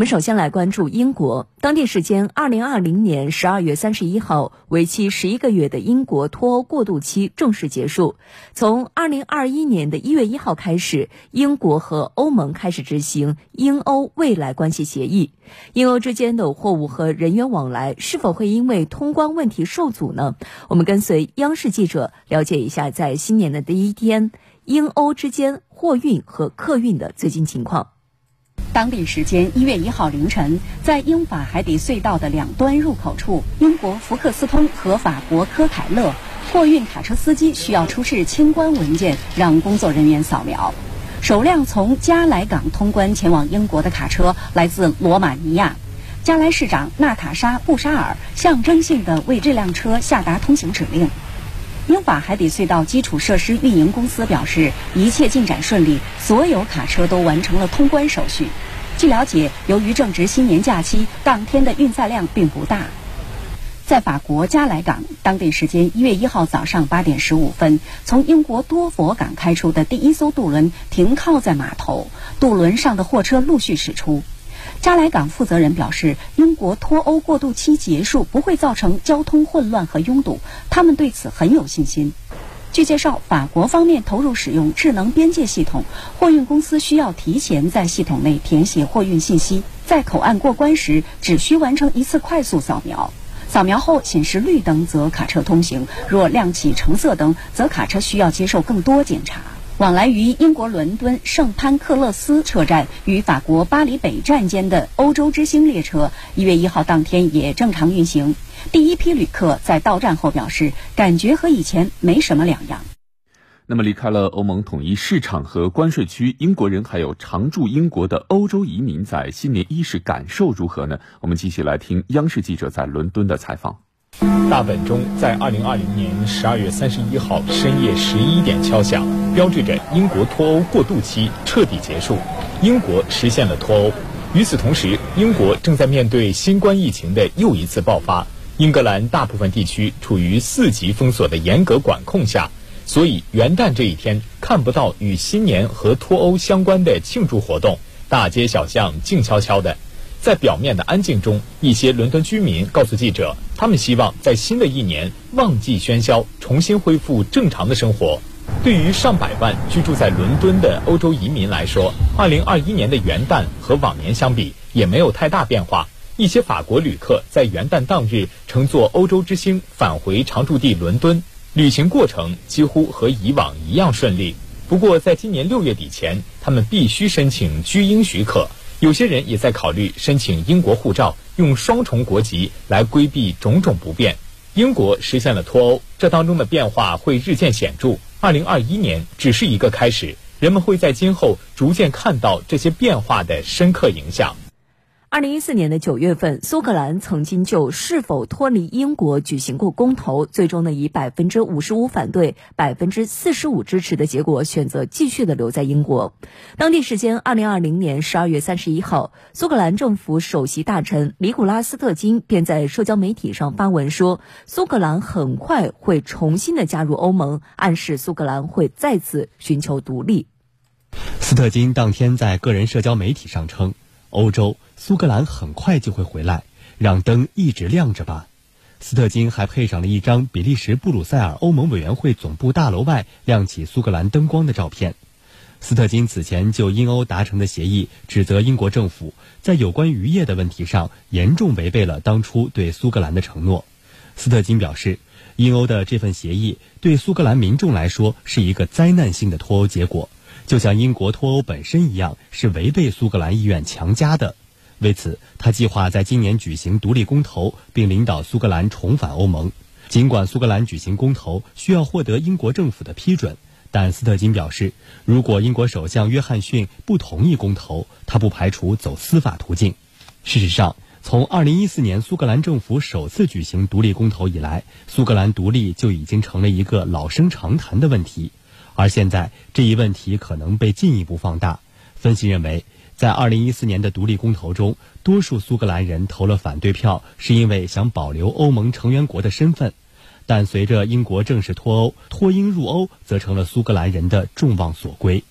我们首先来关注英国。当地时间二零二零年十二月三十一号，为期十一个月的英国脱欧过渡期正式结束。从二零二一年的一月一号开始，英国和欧盟开始执行英欧未来关系协议。英欧之间的货物和人员往来是否会因为通关问题受阻呢？我们跟随央视记者了解一下，在新年的第一天，英欧之间货运和客运的最新情况。当地时间一月一号凌晨，在英法海底隧道的两端入口处，英国福克斯通和法国科凯勒货运卡车司机需要出示清关文件，让工作人员扫描。首辆从加莱港通关前往英国的卡车来自罗马尼亚，加莱市长娜塔莎·布沙尔象征性的为这辆车下达通行指令。英法海底隧道基础设施运营公司表示，一切进展顺利，所有卡车都完成了通关手续。据了解，由于正值新年假期，当天的运载量并不大。在法国加莱港，当地时间一月一号早上八点十五分，从英国多佛港开出的第一艘渡轮停靠在码头，渡轮上的货车陆续驶出。加莱港负责人表示，英国脱欧过渡期结束不会造成交通混乱和拥堵，他们对此很有信心。据介绍，法国方面投入使用智能边界系统，货运公司需要提前在系统内填写货运信息，在口岸过关时只需完成一次快速扫描，扫描后显示绿灯则卡车通行，若亮起橙色灯则卡车需要接受更多检查。往来于英国伦敦圣潘克勒斯车站与法国巴黎北站间的欧洲之星列车，一月一号当天也正常运行。第一批旅客在到站后表示，感觉和以前没什么两样。那么，离开了欧盟统一市场和关税区，英国人还有常驻英国的欧洲移民在新年伊始感受如何呢？我们继续来听央视记者在伦敦的采访。大本钟在二零二零年十二月三十一号深夜十一点敲响，标志着英国脱欧过渡期彻底结束，英国实现了脱欧。与此同时，英国正在面对新冠疫情的又一次爆发，英格兰大部分地区处于四级封锁的严格管控下，所以元旦这一天看不到与新年和脱欧相关的庆祝活动，大街小巷静悄悄的。在表面的安静中，一些伦敦居民告诉记者，他们希望在新的一年忘记喧嚣，重新恢复正常的生活。对于上百万居住在伦敦的欧洲移民来说，二零二一年的元旦和往年相比也没有太大变化。一些法国旅客在元旦当日乘坐欧洲之星返回常驻地伦敦，旅行过程几乎和以往一样顺利。不过，在今年六月底前，他们必须申请居英许可。有些人也在考虑申请英国护照，用双重国籍来规避种种不便。英国实现了脱欧，这当中的变化会日渐显著。二零二一年只是一个开始，人们会在今后逐渐看到这些变化的深刻影响。二零一四年的九月份，苏格兰曾经就是否脱离英国举行过公投，最终呢以百分之五十五反对、百分之四十五支持的结果，选择继续的留在英国。当地时间二零二零年十二月三十一号，苏格兰政府首席大臣尼古拉斯特金便在社交媒体上发文说，苏格兰很快会重新的加入欧盟，暗示苏格兰会再次寻求独立。斯特金当天在个人社交媒体上称。欧洲，苏格兰很快就会回来，让灯一直亮着吧。斯特金还配上了一张比利时布鲁塞尔欧盟委员会总部大楼外亮起苏格兰灯光的照片。斯特金此前就英欧达成的协议指责英国政府在有关渔业的问题上严重违背了当初对苏格兰的承诺。斯特金表示，英欧的这份协议对苏格兰民众来说是一个灾难性的脱欧结果。就像英国脱欧本身一样，是违背苏格兰意愿强加的。为此，他计划在今年举行独立公投，并领导苏格兰重返欧盟。尽管苏格兰举行公投需要获得英国政府的批准，但斯特金表示，如果英国首相约翰逊不同意公投，他不排除走司法途径。事实上，从2014年苏格兰政府首次举行独立公投以来，苏格兰独立就已经成了一个老生常谈的问题。而现在这一问题可能被进一步放大。分析认为，在2014年的独立公投中，多数苏格兰人投了反对票，是因为想保留欧盟成员国的身份。但随着英国正式脱欧，脱英入欧则成了苏格兰人的众望所归。